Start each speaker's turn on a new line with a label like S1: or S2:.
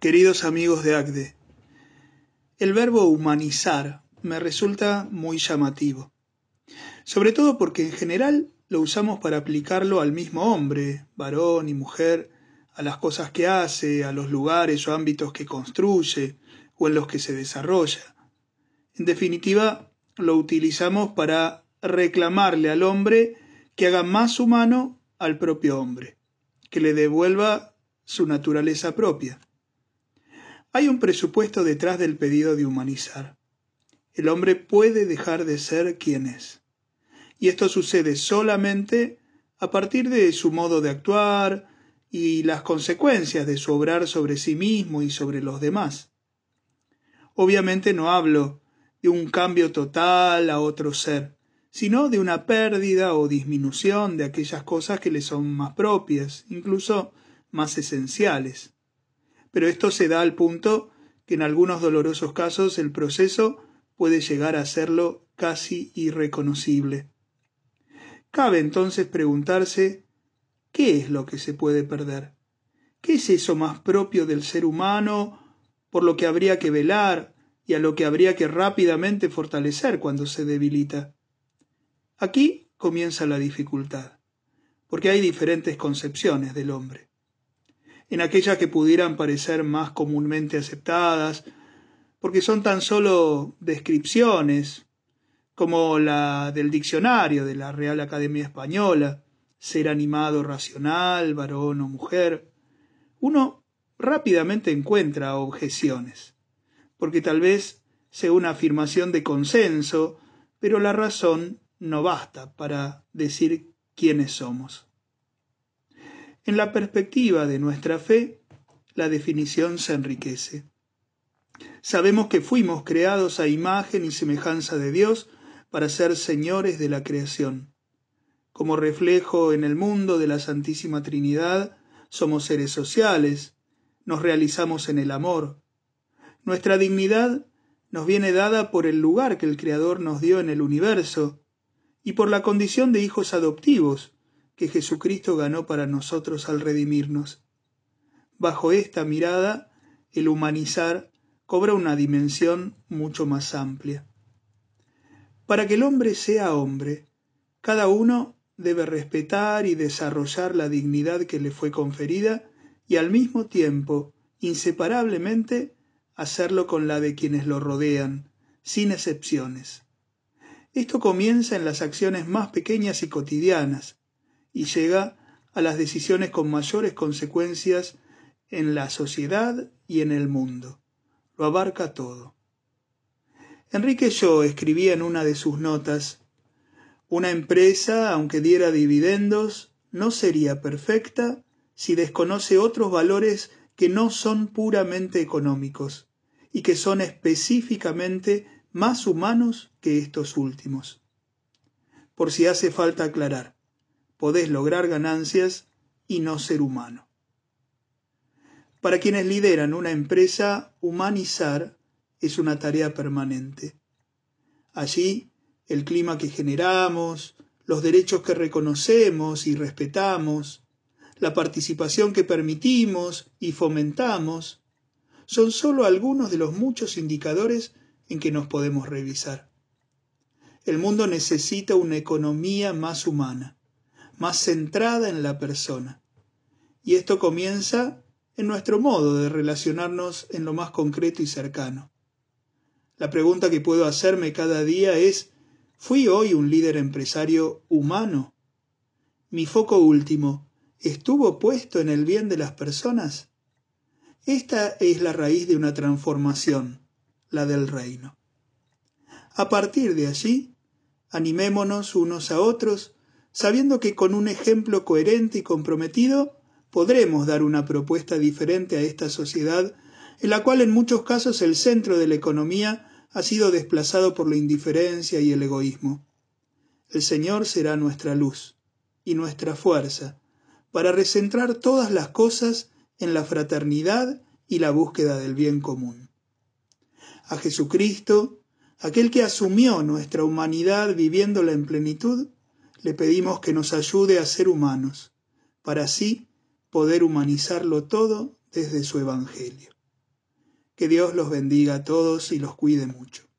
S1: Queridos amigos de ACDE, el verbo humanizar me resulta muy llamativo, sobre todo porque en general lo usamos para aplicarlo al mismo hombre, varón y mujer, a las cosas que hace, a los lugares o ámbitos que construye o en los que se desarrolla. En definitiva, lo utilizamos para reclamarle al hombre que haga más humano al propio hombre, que le devuelva su naturaleza propia. Hay un presupuesto detrás del pedido de humanizar. El hombre puede dejar de ser quien es. Y esto sucede solamente a partir de su modo de actuar y las consecuencias de su obrar sobre sí mismo y sobre los demás. Obviamente no hablo de un cambio total a otro ser, sino de una pérdida o disminución de aquellas cosas que le son más propias, incluso más esenciales pero esto se da al punto que en algunos dolorosos casos el proceso puede llegar a serlo casi irreconocible. Cabe entonces preguntarse ¿qué es lo que se puede perder? ¿Qué es eso más propio del ser humano por lo que habría que velar y a lo que habría que rápidamente fortalecer cuando se debilita? Aquí comienza la dificultad, porque hay diferentes concepciones del hombre en aquellas que pudieran parecer más comúnmente aceptadas, porque son tan solo descripciones, como la del diccionario de la Real Academia Española, ser animado racional, varón o mujer, uno rápidamente encuentra objeciones, porque tal vez sea una afirmación de consenso, pero la razón no basta para decir quiénes somos. En la perspectiva de nuestra fe, la definición se enriquece. Sabemos que fuimos creados a imagen y semejanza de Dios para ser señores de la creación. Como reflejo en el mundo de la Santísima Trinidad, somos seres sociales, nos realizamos en el amor. Nuestra dignidad nos viene dada por el lugar que el Creador nos dio en el universo y por la condición de hijos adoptivos, que Jesucristo ganó para nosotros al redimirnos. Bajo esta mirada, el humanizar cobra una dimensión mucho más amplia. Para que el hombre sea hombre, cada uno debe respetar y desarrollar la dignidad que le fue conferida y al mismo tiempo, inseparablemente, hacerlo con la de quienes lo rodean, sin excepciones. Esto comienza en las acciones más pequeñas y cotidianas, y llega a las decisiones con mayores consecuencias en la sociedad y en el mundo. Lo abarca todo. Enrique Shaw escribía en una de sus notas Una empresa, aunque diera dividendos, no sería perfecta si desconoce otros valores que no son puramente económicos y que son específicamente más humanos que estos últimos. Por si hace falta aclarar, podés lograr ganancias y no ser humano. Para quienes lideran una empresa, humanizar es una tarea permanente. Allí, el clima que generamos, los derechos que reconocemos y respetamos, la participación que permitimos y fomentamos, son sólo algunos de los muchos indicadores en que nos podemos revisar. El mundo necesita una economía más humana más centrada en la persona. Y esto comienza en nuestro modo de relacionarnos en lo más concreto y cercano. La pregunta que puedo hacerme cada día es, ¿fui hoy un líder empresario humano? ¿Mi foco último estuvo puesto en el bien de las personas? Esta es la raíz de una transformación, la del reino. A partir de allí, animémonos unos a otros sabiendo que con un ejemplo coherente y comprometido podremos dar una propuesta diferente a esta sociedad en la cual en muchos casos el centro de la economía ha sido desplazado por la indiferencia y el egoísmo. El Señor será nuestra luz y nuestra fuerza para recentrar todas las cosas en la fraternidad y la búsqueda del bien común. A Jesucristo, aquel que asumió nuestra humanidad viviéndola en plenitud, le pedimos que nos ayude a ser humanos, para así poder humanizarlo todo desde su Evangelio. Que Dios los bendiga a todos y los cuide mucho.